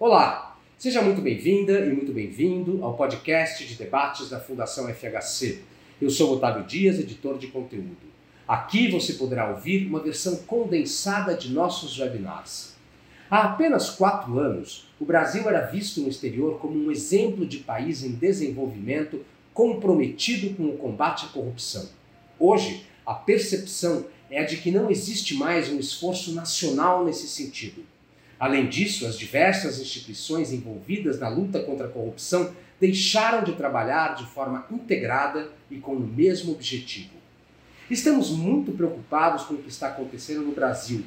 Olá, seja muito bem-vinda e muito bem-vindo ao podcast de debates da Fundação FHC. Eu sou Otávio Dias, editor de conteúdo. Aqui você poderá ouvir uma versão condensada de nossos webinars. Há apenas quatro anos, o Brasil era visto no exterior como um exemplo de país em desenvolvimento comprometido com o combate à corrupção. Hoje, a percepção é a de que não existe mais um esforço nacional nesse sentido. Além disso, as diversas instituições envolvidas na luta contra a corrupção deixaram de trabalhar de forma integrada e com o mesmo objetivo. Estamos muito preocupados com o que está acontecendo no Brasil,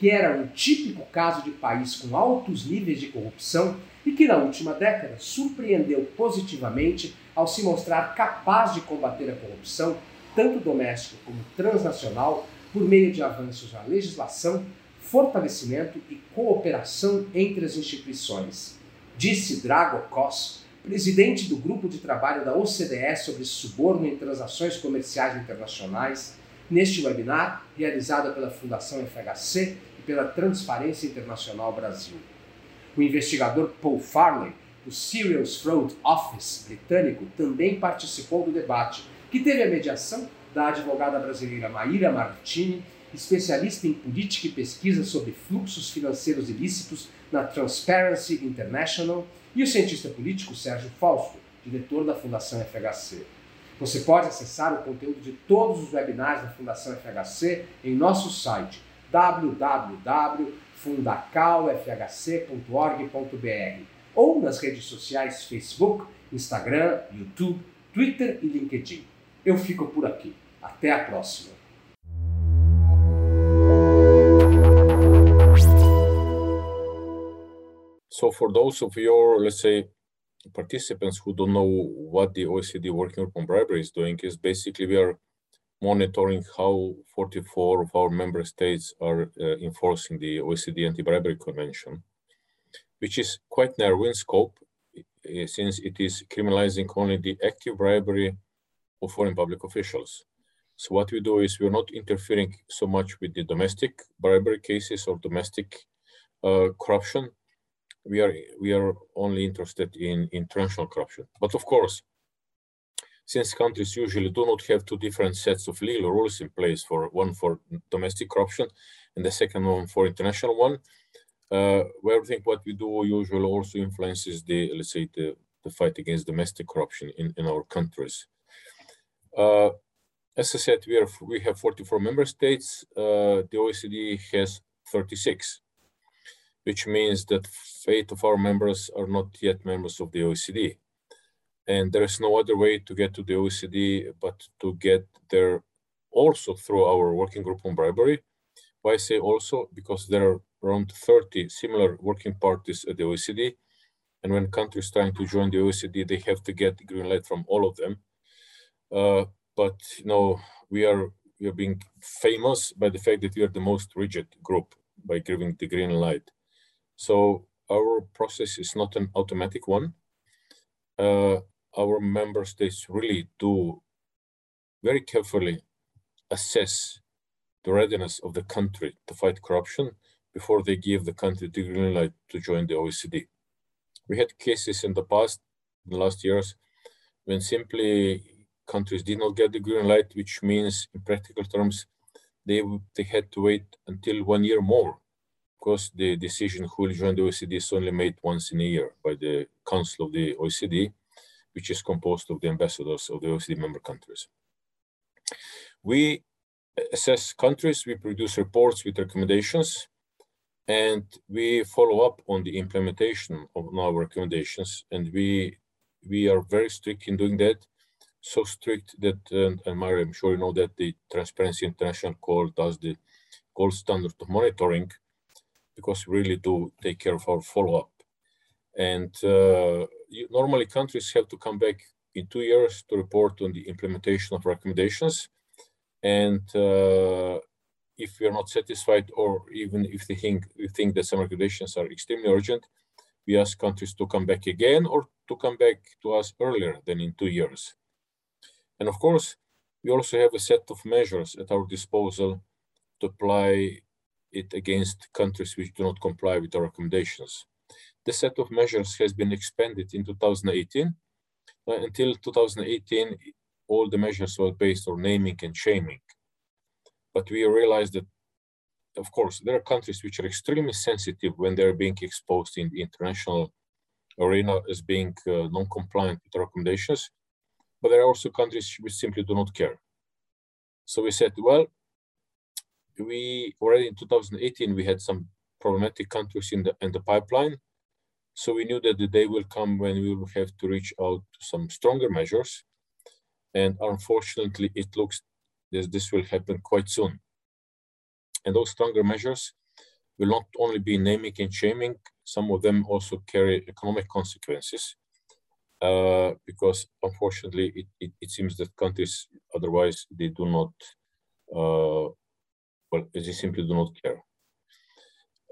que era um típico caso de país com altos níveis de corrupção e que na última década surpreendeu positivamente ao se mostrar capaz de combater a corrupção, tanto doméstica como transnacional, por meio de avanços na legislação, fortalecimento e cooperação entre as instituições. Disse Drago Kos, presidente do grupo de trabalho da OCDE sobre suborno em transações comerciais internacionais, neste webinar realizado pela Fundação FHC e pela Transparência Internacional Brasil. O investigador Paul Farley, do Serious Fraud Office britânico, também participou do debate, que teve a mediação da advogada brasileira Maíra Martini especialista em política e pesquisa sobre fluxos financeiros ilícitos na Transparency International, e o cientista político Sérgio Fausto, diretor da Fundação FHC. Você pode acessar o conteúdo de todos os webinars da Fundação FHC em nosso site www.fundacalfhc.org.br ou nas redes sociais Facebook, Instagram, YouTube, Twitter e LinkedIn. Eu fico por aqui. Até a próxima! So for those of your, let's say, participants who don't know what the OECD Working Group on Bribery is doing, is basically we are monitoring how 44 of our member states are uh, enforcing the OECD Anti-Bribery Convention, which is quite narrow in scope, since it is criminalizing only the active bribery of foreign public officials. So what we do is we're not interfering so much with the domestic bribery cases or domestic uh, corruption, we are we are only interested in international corruption. But of course, since countries usually do not have two different sets of legal rules in place for one for domestic corruption and the second one for international one, uh, we think what we do usually also influences the let's say the, the fight against domestic corruption in, in our countries. Uh, as I said, we are we have 44 member states. Uh, the OECD has 36 which means that eight of our members are not yet members of the OECD. And there is no other way to get to the OECD but to get there also through our working group on bribery. Why I say also? Because there are around 30 similar working parties at the OECD. And when countries trying to join the OECD, they have to get the green light from all of them. Uh, but you know, we are we are being famous by the fact that we are the most rigid group by giving the green light. So our process is not an automatic one. Uh, our member states really do very carefully assess the readiness of the country to fight corruption before they give the country the green light to join the OECD. We had cases in the past, in the last years, when simply countries did not get the green light, which means in practical terms, they, they had to wait until one year more course, the decision who will join the OECD is only made once in a year by the Council of the OECD, which is composed of the ambassadors of the OECD member countries. We assess countries, we produce reports with recommendations, and we follow up on the implementation of our recommendations. And we we are very strict in doing that, so strict that, and, and Mary, I'm sure you know that the Transparency International Call does the gold standard of monitoring, because we really do take care of our follow-up. And uh, you, normally countries have to come back in two years to report on the implementation of recommendations. And uh, if we are not satisfied, or even if they think we think that some recommendations are extremely urgent, we ask countries to come back again or to come back to us earlier than in two years. And of course, we also have a set of measures at our disposal to apply it against countries which do not comply with our recommendations. this set of measures has been expanded in 2018. Uh, until 2018, all the measures were based on naming and shaming. But we realized that, of course, there are countries which are extremely sensitive when they're being exposed in the international arena as being uh, non-compliant with recommendations. But there are also countries which simply do not care. So we said, well, we already in 2018, we had some problematic countries in the, in the pipeline. So we knew that the day will come when we will have to reach out to some stronger measures. And unfortunately, it looks as this will happen quite soon. And those stronger measures will not only be naming and shaming, some of them also carry economic consequences. Uh, because unfortunately, it, it, it, seems that countries otherwise they do not, uh, they simply do not care.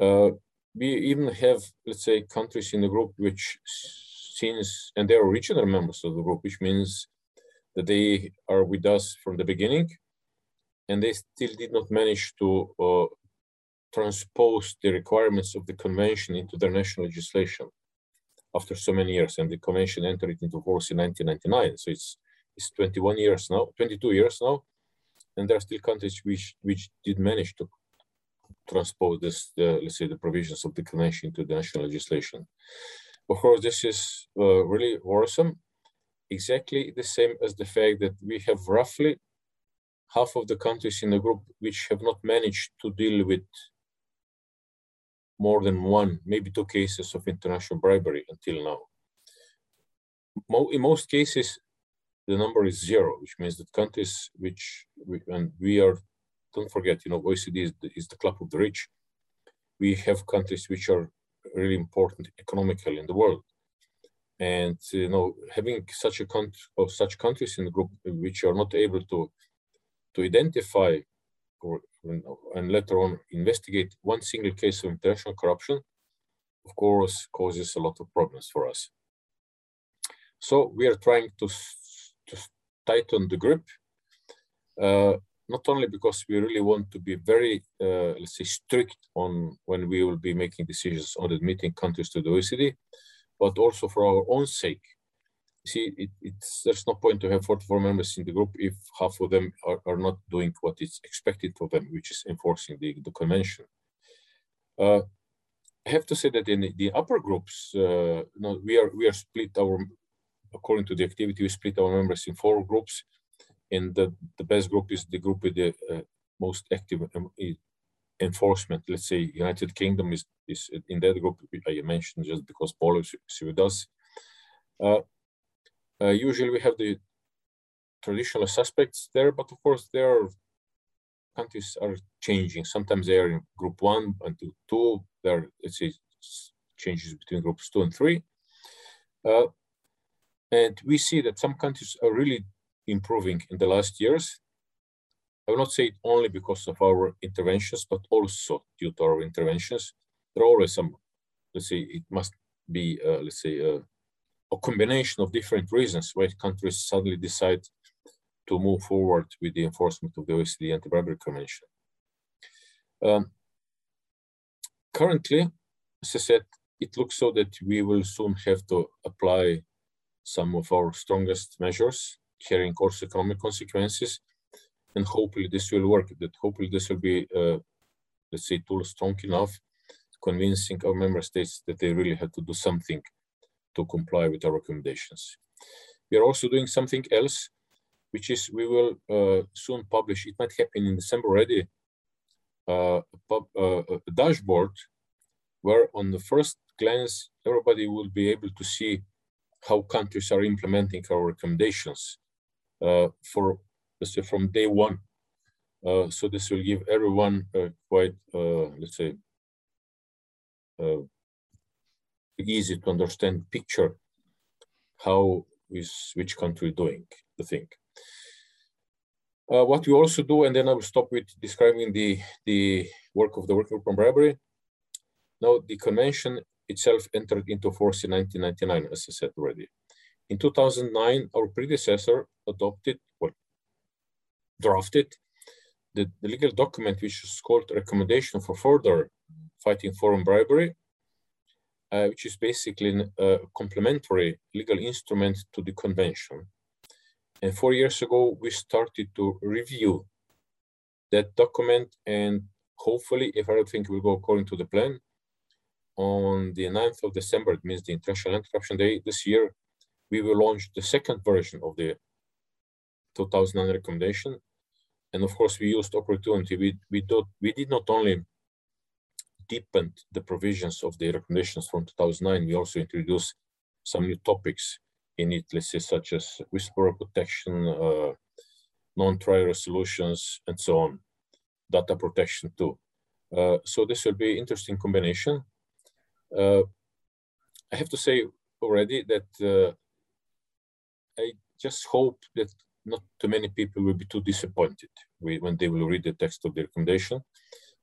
Uh, we even have, let's say, countries in the group which since, and they're original members of the group, which means that they are with us from the beginning, and they still did not manage to uh, transpose the requirements of the convention into their national legislation after so many years. And the convention entered into force in 1999. So it's, it's 21 years now, 22 years now. And there are still countries which, which did manage to transpose this, the, let's say, the provisions of the convention into the national legislation. Of course, this is uh, really worrisome, exactly the same as the fact that we have roughly half of the countries in the group which have not managed to deal with more than one, maybe two cases of international bribery until now. In most cases, the number is zero, which means that countries which, we, and we are, don't forget, you know, OECD is the, is the club of the rich. We have countries which are really important economically in the world. And, you know, having such a country or such countries in the group which are not able to, to identify or and later on investigate one single case of international corruption, of course, causes a lot of problems for us. So we are trying to tighten the grip, uh, not only because we really want to be very, uh, let's say, strict on when we will be making decisions on admitting countries to the OECD, but also for our own sake, see, it, it's there's no point to have 44 members in the group if half of them are, are not doing what is expected of them, which is enforcing the, the convention. Uh, I have to say that in the upper groups, uh, no, we are we are split our according to the activity, we split our members in four groups, and the, the best group is the group with the uh, most active um, enforcement. Let's say United Kingdom is is in that group I mentioned just because Paul is with us. Uh, uh, usually we have the traditional suspects there, but of course there are countries are changing. Sometimes they are in group one and two. There let's say, changes between groups two and three. Uh, and we see that some countries are really improving in the last years. I will not say it only because of our interventions, but also due to our interventions. There are always some, let's say, it must be, uh, let's say, uh, a combination of different reasons why countries suddenly decide to move forward with the enforcement of the OECD Anti-Bribery Convention. Um, currently, as I said, it looks so that we will soon have to apply some of our strongest measures, carrying also economic consequences, and hopefully this will work. That hopefully this will be, uh, let's say, tool strong enough, convincing our member states that they really have to do something to comply with our recommendations. We are also doing something else, which is we will uh, soon publish, it might happen in December already, uh, pub, uh, a dashboard where on the first glance, everybody will be able to see how countries are implementing our recommendations uh, for, let's say, from day one. Uh, so this will give everyone quite, uh, let's say, easy to understand picture how is which country doing the thing. Uh, what we also do, and then I will stop with describing the, the work of the working group on bribery. Now, the convention itself entered into force in 1999, as I said already. In 2009, our predecessor adopted, well, drafted the, legal document, which is called Recommendation for Further Fighting Foreign Bribery, uh, which is basically a complementary legal instrument to the convention. And four years ago, we started to review that document and hopefully, if everything will go according to the plan, on the 9th of December, it means the International Anti-Corruption Day this year, we will launch the second version of the 2009 recommendation. And of course, we used opportunity. We, we, we did not only deepen the provisions of the recommendations from 2009, we also introduced some new topics in it, let's say, such as whistleblower protection, uh, non-trial resolutions, and so on, data protection too. Uh, so this will be interesting combination. Uh, I have to say already that uh, I just hope that not too many people will be too disappointed when they will read the text of the recommendation,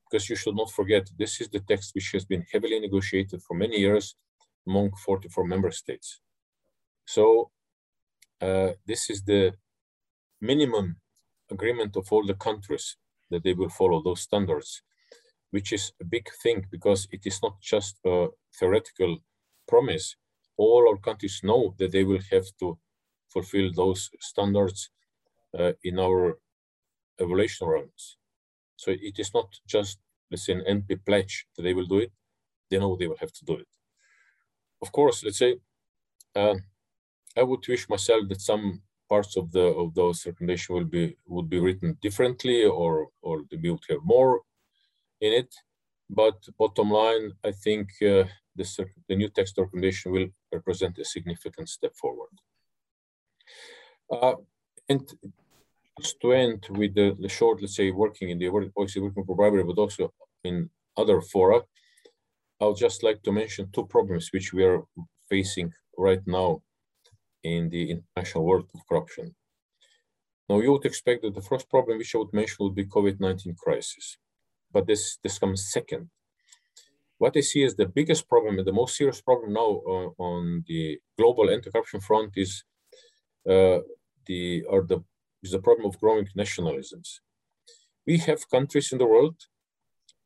because you should not forget this is the text which has been heavily negotiated for many years among 44 member states. So uh, this is the minimum agreement of all the countries that they will follow those standards, which is a big thing because it is not just a theoretical promise. All our countries know that they will have to fulfill those standards uh, in our evaluation rounds. So it is not just, let's say, an NP pledge that they will do it. They know they will have to do it. Of course, let's say, uh, I would wish myself that some parts of the of those recommendations will be would be written differently or or to be have more in it. But bottom line, I think uh, the new text recommendation will represent a significant step forward. Uh, and just to end with the, the, short, let's say, working in the OECD working for bribery, but also in other fora, I'll just like to mention two problems which we are facing right now in the international world of corruption. Now, you would expect that the first problem which I would mention would be COVID-19 crisis, but this, this comes second. What I see is the biggest problem and the most serious problem now uh, on the global anti-corruption front is uh, the or the is the problem of growing nationalisms. We have countries in the world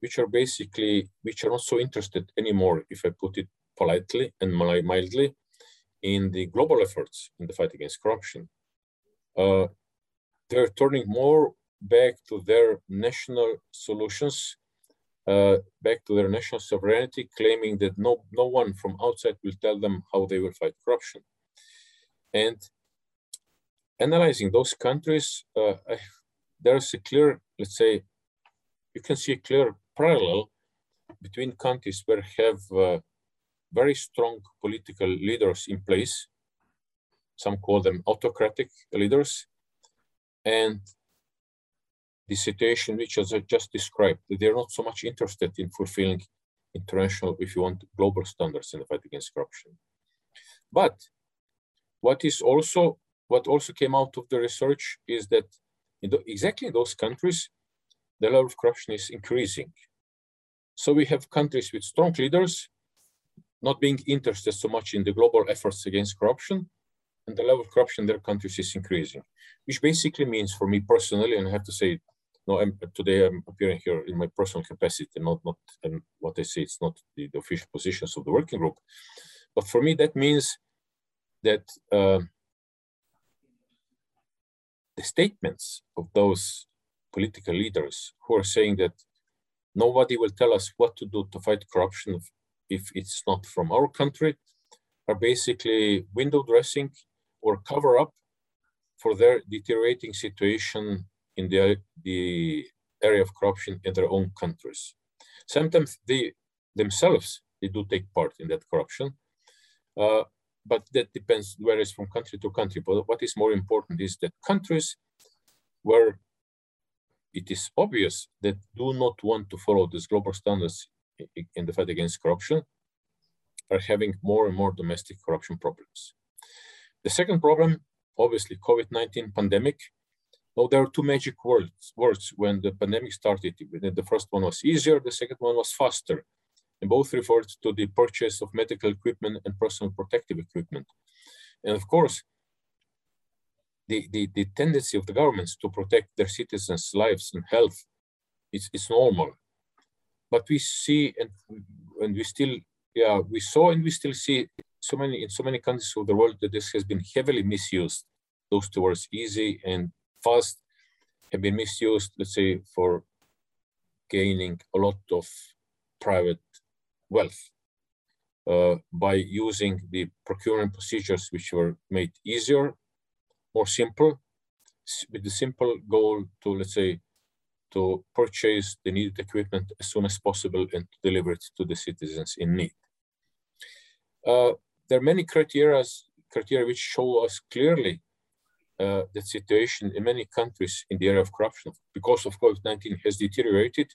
which are basically which are not so interested anymore, if I put it politely and mildly, in the global efforts in the fight against corruption. Uh, they're turning more back to their national solutions, uh, back to their national sovereignty, claiming that no, no one from outside will tell them how they will fight corruption. And analyzing those countries, uh, there's a clear, let's say, you can see a clear parallel between countries where have uh, very strong political leaders in place. Some call them autocratic leaders. And the situation which as I just described, they're not so much interested in fulfilling international, if you want, global standards in the fight against corruption. But what is also what also came out of the research is that in the, exactly in those countries, the level of corruption is increasing. So we have countries with strong leaders not being interested so much in the global efforts against corruption, and the level of corruption in their countries is increasing, which basically means for me personally, and I have to say, no, I'm, today I'm appearing here in my personal capacity, not not and what I say, it's not the, the, official positions of the working group, but for me that means that uh, the statements of those political leaders who are saying that nobody will tell us what to do to fight corruption if it's not from our country, are basically window dressing or cover up for their deteriorating situation in the, the area of corruption in their own countries. Sometimes they themselves, they do take part in that corruption, uh, but that depends, varies from country to country. But what is more important is that countries where it is obvious that do not want to follow these global standards in the fight against corruption are having more and more domestic corruption problems. The second problem, obviously, COVID-19 pandemic. Now, there are two magic words, words when the pandemic started. The first one was easier, the second one was faster. And both referred to the purchase of medical equipment and personal protective equipment. And of course, the, the, the tendency of the governments to protect their citizens' lives and health is, is normal. But we see, and, and we still yeah, we saw and we still see so many in so many countries of the world that this has been heavily misused. Those towards easy and fast have been misused, let's say, for gaining a lot of private wealth uh, by using the procurement procedures which were made easier, more simple, with the simple goal to, let's say, to purchase the needed equipment as soon as possible and to deliver it to the citizens in need. Uh, there are many criteria, criteria which show us clearly uh, that situation in many countries in the area of corruption because of COVID-19 has deteriorated.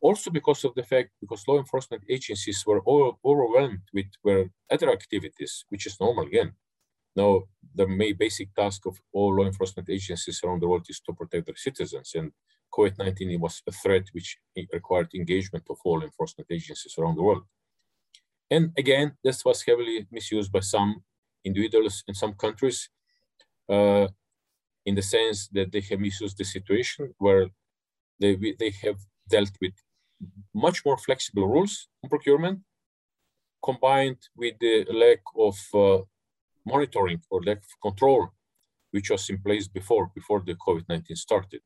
Also because of the fact, because law enforcement agencies were all overwhelmed with their other activities, which is normal again. Now, the main basic task of all law enforcement agencies around the world is to protect their citizens. And COVID-19 was a threat which required engagement of all enforcement agencies around the world. And again, this was heavily misused by some individuals in some countries uh, in the sense that they have misused the situation where they, they have dealt with much more flexible rules on procurement combined with the lack of uh, monitoring or lack of control which was in place before, before the COVID-19 started.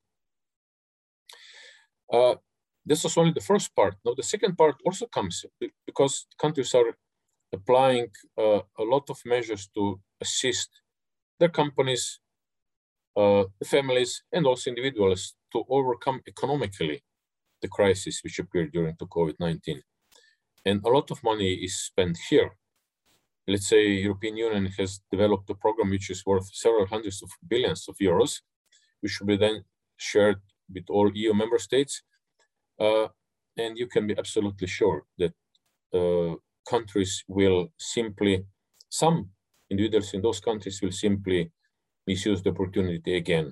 Uh, this was only the first part. Now the second part also comes because countries are applying uh, a lot of measures to assist their companies, uh, families, and also individuals to overcome economically the crisis which appeared during the COVID-19. And a lot of money is spent here. Let's say European Union has developed a program which is worth several hundreds of billions of euros, which should be then shared with all EU member states uh, and you can be absolutely sure that uh, countries will simply, some individuals in those countries will simply misuse the opportunity again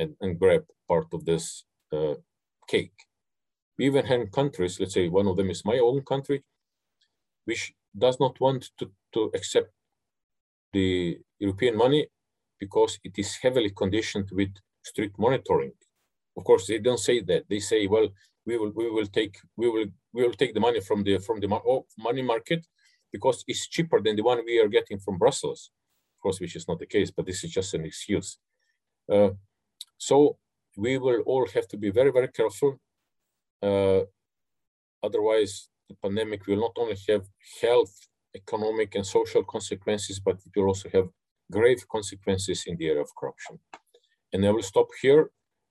and, and grab part of this uh, cake. We even have countries, let's say one of them is my own country, which does not want to, to accept the European money because it is heavily conditioned with strict monitoring. Of course, they don't say that. They say, well, we will we will take we will we will take the money from the from the oh, money market because it's cheaper than the one we are getting from Brussels, of course, which is not the case, but this is just an excuse. Uh, so we will all have to be very very careful. Uh, otherwise, the pandemic will not only have health, economic, and social consequences, but it will also have grave consequences in the area of corruption. And I will stop here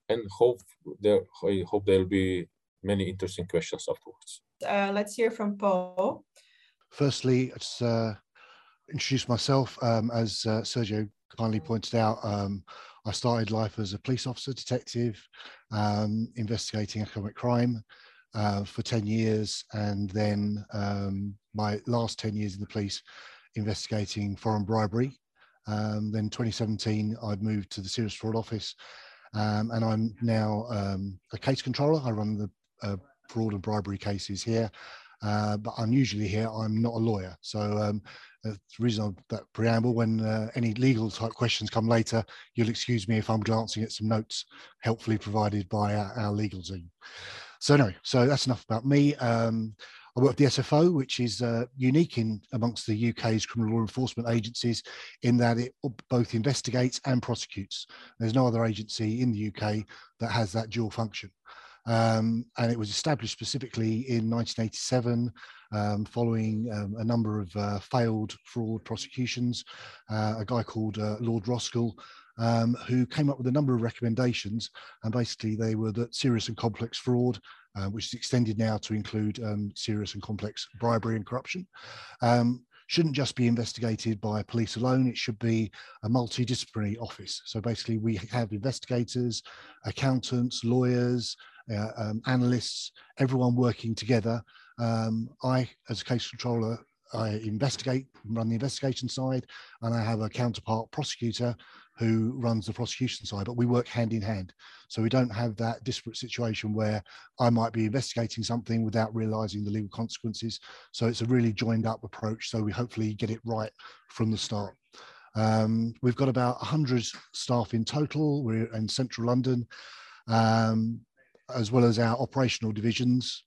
and hope there I hope there'll be many interesting questions afterwards. Uh, let's hear from Paul. Firstly, let's uh, introduce myself. Um, as uh, Sergio kindly pointed out, um, I started life as a police officer, detective, um, investigating economic crime uh, for 10 years. And then um, my last 10 years in the police, investigating foreign bribery. Um, then 2017, I moved to the Serious Fraud Office um, and I'm now a case controller. I run the uh, fraud and bribery cases here. Uh, but unusually here, I'm not a lawyer. So um, the reason of that preamble, when uh, any legal type questions come later, you'll excuse me if I'm glancing at some notes helpfully provided by our, our legal team. So anyway, so that's enough about me. Um, I work at the SFO, which is uh, unique in amongst the UK's criminal law enforcement agencies in that it both investigates and prosecutes. There's no other agency in the UK that has that dual function. Um, and it was established specifically in 1987 um, following um, a number of uh, failed fraud prosecutions. Uh, a guy called uh, Lord Roskill, um, who came up with a number of recommendations, and basically they were that serious and complex fraud, uh, which is extended now to include um, serious and complex bribery and corruption. Um, shouldn't just be investigated by police alone. It should be a multidisciplinary office. So basically, we have investigators, accountants, lawyers, uh, um, analysts, everyone working together. Um, I, as a case controller, I investigate, run the investigation side, and I have a counterpart prosecutor who runs the prosecution side, but we work hand in hand. So we don't have that disparate situation where I might be investigating something without realizing the legal consequences. So it's a really joined up approach. So we hopefully get it right from the start. Um, we've got about 100 staff in total. We're in central London. Um, as well as our operational divisions.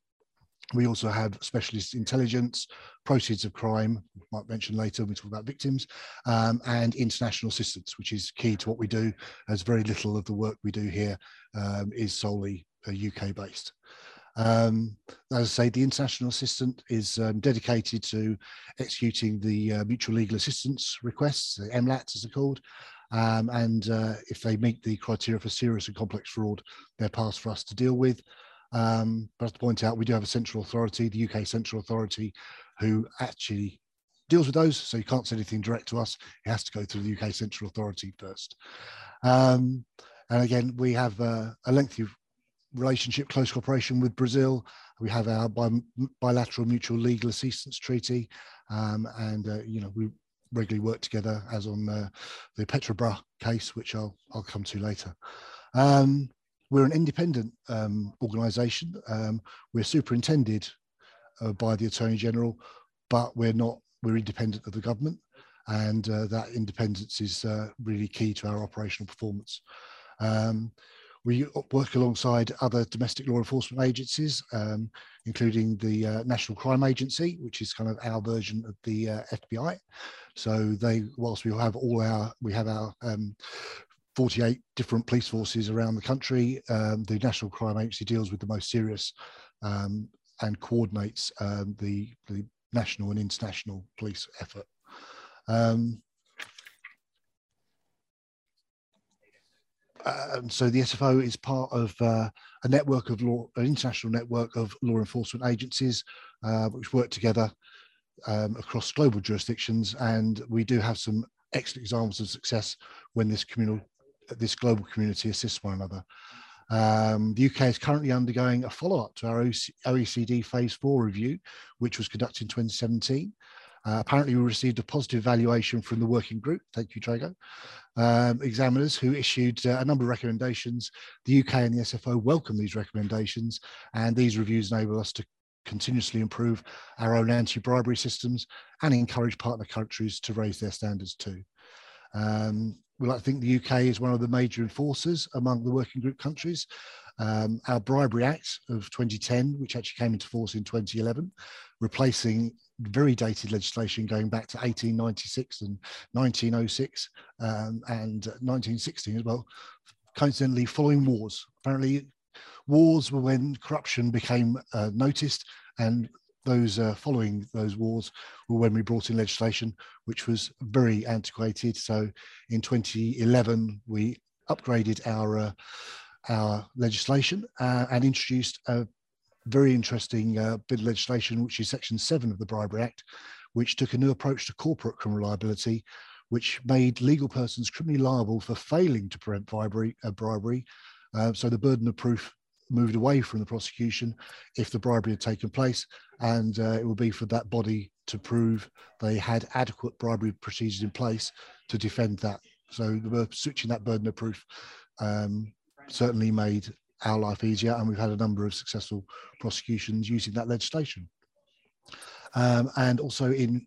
We also have specialist intelligence, proceeds of crime, might mention later when we talk about victims, um, and international assistance, which is key to what we do, as very little of the work we do here um, is solely UK uh, based. Um, as I say, the international assistant is um, dedicated to executing the uh, mutual legal assistance requests, the MLATs as they're called, um, and uh, if they meet the criteria for serious and complex fraud, they're passed for us to deal with. Um, but to point out, we do have a central authority, the UK central authority, who actually deals with those. So you can't send anything direct to us. It has to go through the UK central authority first. Um, and again, we have uh, a lengthy relationship, close cooperation with Brazil. We have our bi bilateral mutual legal assistance treaty, um, and uh, you know we regularly work together, as on uh, the Petrobras case, which I'll I'll come to later. Um, we're an independent um, organisation. Um, we're superintended uh, by the Attorney General, but we're not. We're independent of the government, and uh, that independence is uh, really key to our operational performance. Um, we work alongside other domestic law enforcement agencies, um, including the uh, National Crime Agency, which is kind of our version of the uh, FBI. So they, whilst we have all our, we have our um, 48 different police forces around the country. Um, the National Crime Agency deals with the most serious um, and coordinates um, the, the national and international police effort. Um, um, so the SFO is part of uh, a network of law, an international network of law enforcement agencies uh, which work together um, across global jurisdictions, and we do have some excellent examples of success when this communal this global community assists one another. Um, the UK is currently undergoing a follow-up to our OECD Phase 4 review, which was conducted in 2017. Uh, apparently, we received a positive valuation from the working group. Thank you, Drago. Um, examiners who issued uh, a number of recommendations. The UK and the SFO welcome these recommendations, and these reviews enable us to continuously improve our own anti-bribery systems and encourage partner countries to raise their standards too. Um, we like to think the UK is one of the major enforcers among the working group countries. Um, our Bribery Act of 2010, which actually came into force in 2011, replacing very dated legislation going back to 1896 and 1906 um, and 1916 as well, coincidentally following wars. Apparently, wars were when corruption became uh, noticed and those uh, following those wars were when we brought in legislation which was very antiquated. So in 2011 we upgraded our uh, our legislation uh, and introduced a very interesting uh, bit of legislation, which is Section Seven of the Bribery Act, which took a new approach to corporate criminal liability, which made legal persons criminally liable for failing to prevent bribery. Uh, bribery. Uh, so the burden of proof moved away from the prosecution if the bribery had taken place, and uh, it would be for that body to prove they had adequate bribery procedures in place to defend that. So we're switching that burden of proof um, certainly made our life easier, and we've had a number of successful prosecutions using that legislation. Um, and also in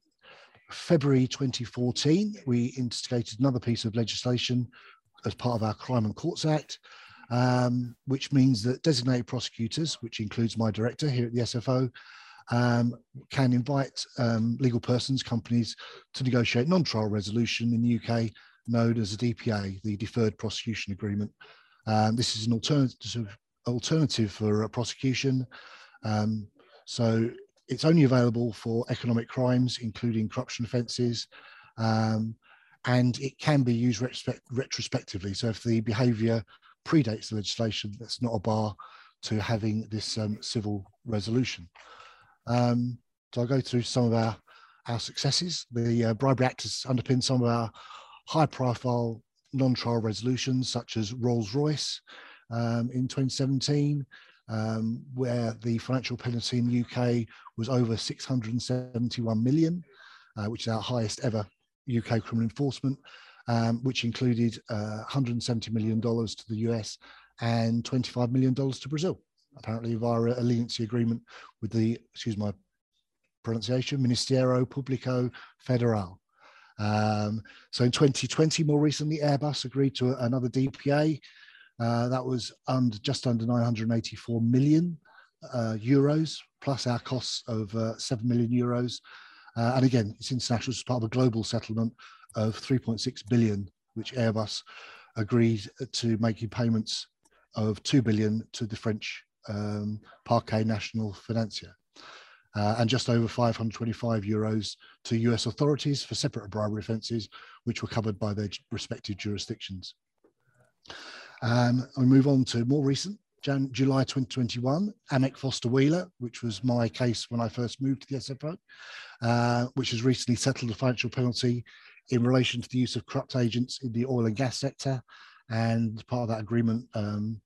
February 2014, we instigated another piece of legislation as part of our Crime and Courts Act, um, which means that designated prosecutors, which includes my director here at the SFO, um, can invite um, legal persons, companies to negotiate non-trial resolution in the UK known as a DPA, the Deferred Prosecution Agreement. Um, this is an alternative alternative for prosecution. Um, so it's only available for economic crimes, including corruption offences, um, and it can be used retrospectively. So if the behaviour predates the legislation, that's not a bar to having this um, civil resolution. Um, so I'll go through some of our, our successes. The uh, Bribery Act has underpinned some of our high profile non-trial resolutions such as Rolls-Royce um, in 2017, um, where the financial penalty in the UK was over 671 million, uh, which is our highest ever UK criminal enforcement, um, which included uh, $170 million to the US and $25 million to Brazil, apparently via a leniency agreement with the, excuse my pronunciation, Ministério Público Federal. Um, so in 2020, more recently, Airbus agreed to another DPA. Uh, that was under, just under 984 million uh, euros plus our costs of uh, 7 million euros. Uh, and again, it's international as part of a global settlement of 3.6 billion, which Airbus agreed to making payments of 2 billion to the French um, Parquet National Financier. Uh, and just over 525 euros to US authorities for separate bribery offences, which were covered by their respective jurisdictions. Um, we move on to more recent, Jan July 2021, Amec Foster Wheeler, which was my case when I first moved to the SFO, uh, which has recently settled a financial penalty in relation to the use of corrupt agents in the oil and gas sector. And part of that agreement, um,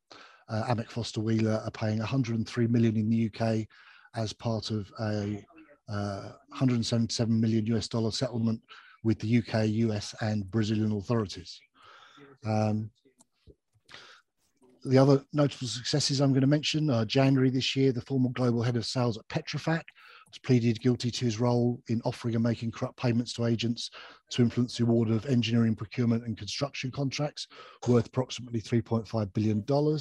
uh, Amec Foster Wheeler are paying 103 million in the UK as part of a uh, 177 million US dollar settlement with the UK, US, and Brazilian authorities. Um, the other notable successes I'm going to mention are January this year, the former global head of sales at Petrofac has pleaded guilty to his role in offering and making corrupt payments to agents to influence the award of engineering, procurement, and construction contracts worth approximately $3.5 billion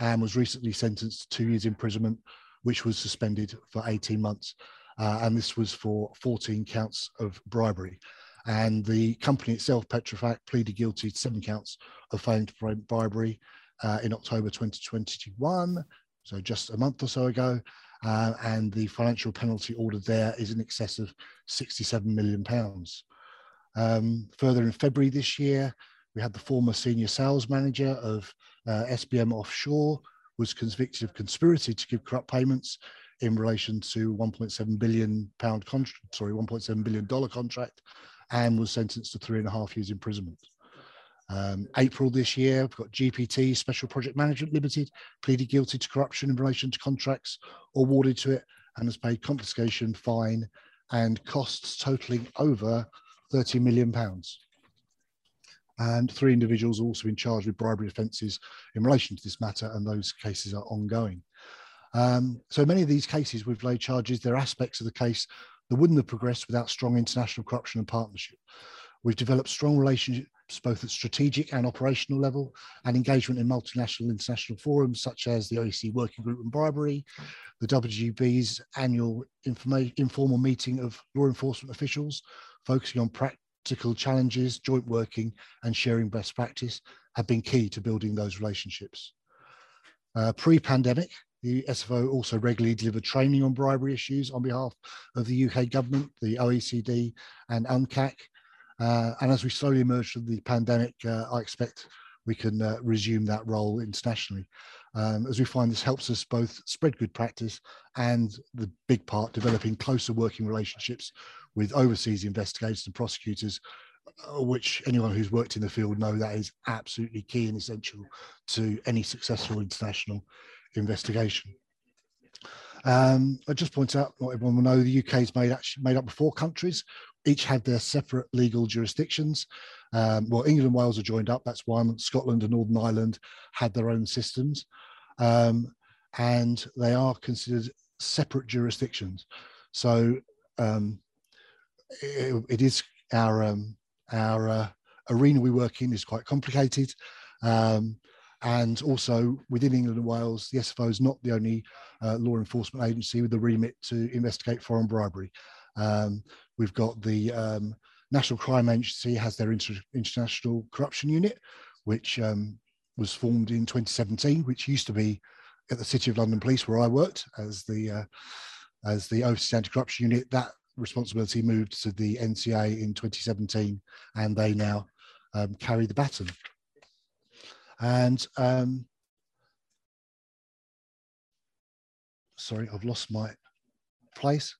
and was recently sentenced to two years imprisonment, which was suspended for 18 months. Uh, and this was for 14 counts of bribery. And the company itself, Petrofac, pleaded guilty to seven counts of feigned bribery uh, in October 2021, so just a month or so ago. Uh, and the financial penalty ordered there is in excess of 67 million pounds. Um, further in February this year, we had the former senior sales manager of uh, SBM Offshore was convicted of conspiracy to give corrupt payments in relation to 1.7 billion pound contract, sorry, 1.7 billion dollar contract, and was sentenced to three and a half years imprisonment. Um, April this year, we've got GPT, Special Project Management Limited, pleaded guilty to corruption in relation to contracts awarded to it and has paid confiscation, fine, and costs totaling over 30 million pounds. And three individuals also been charged with bribery offences in relation to this matter, and those cases are ongoing. Um, so many of these cases we've laid charges, there are aspects of the case that wouldn't have progressed without strong international corruption and partnership. We've developed strong both at strategic and operational level, and engagement in multinational international forums such as the OECD Working Group on Bribery, the WGB's annual informal meeting of law enforcement officials, focusing on practical challenges, joint working, and sharing best practice have been key to building those relationships. Uh, Pre-pandemic, the SFO also regularly delivered training on bribery issues on behalf of the UK government, the OECD, and UNCAC, uh, and as we slowly emerge from the pandemic, uh, I expect we can uh, resume that role internationally. Um, as we find this helps us both spread good practice and the big part developing closer working relationships with overseas investigators and prosecutors, uh, which anyone who's worked in the field know that is absolutely key and essential to any successful international investigation. Um, I just point out, not everyone will know, the UK is made, actually made up of four countries, each have their separate legal jurisdictions. Um, well, England and Wales are joined up, that's one. Scotland and Northern Ireland had their own systems. Um, and they are considered separate jurisdictions. So um, it, it is our, um, our uh, arena we work in is quite complicated. Um, and also within England and Wales, the SFO is not the only uh, law enforcement agency with the remit to investigate foreign bribery. Um, we've got the um, National Crime Agency has their inter international corruption unit, which um, was formed in 2017, which used to be at the City of London Police, where I worked as the uh, as the overseas anti-corruption unit. That responsibility moved to the NCA in 2017, and they now um, carry the baton. And um, sorry, I've lost my place.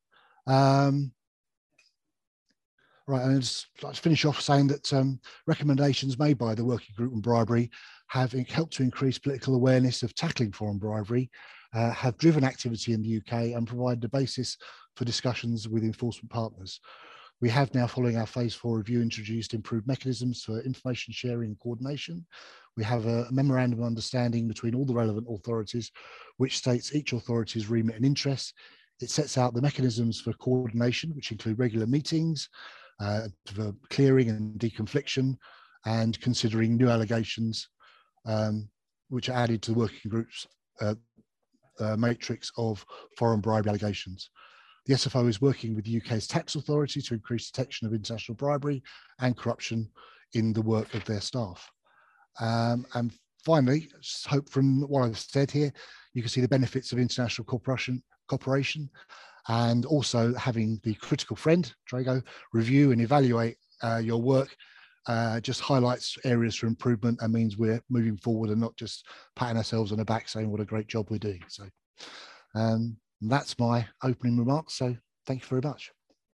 Um, right, and just to finish off saying that um, recommendations made by the working group on bribery have helped to increase political awareness of tackling foreign bribery, uh, have driven activity in the UK, and provide the basis for discussions with enforcement partners. We have now, following our phase four review, introduced improved mechanisms for information sharing and coordination. We have a memorandum of understanding between all the relevant authorities, which states each authority's remit and interests it sets out the mechanisms for coordination, which include regular meetings, uh, for clearing and deconfliction, and considering new allegations, um, which are added to the working groups uh, uh, matrix of foreign bribery allegations. The SFO is working with the UK's tax authority to increase detection of international bribery and corruption in the work of their staff. Um, and finally, hope from what I've said here, you can see the benefits of international cooperation, cooperation and also having the critical friend, Drago, review and evaluate uh, your work uh, just highlights areas for improvement and means we're moving forward and not just patting ourselves on the back saying what a great job we're doing. So um, that's my opening remarks. So thank you very much.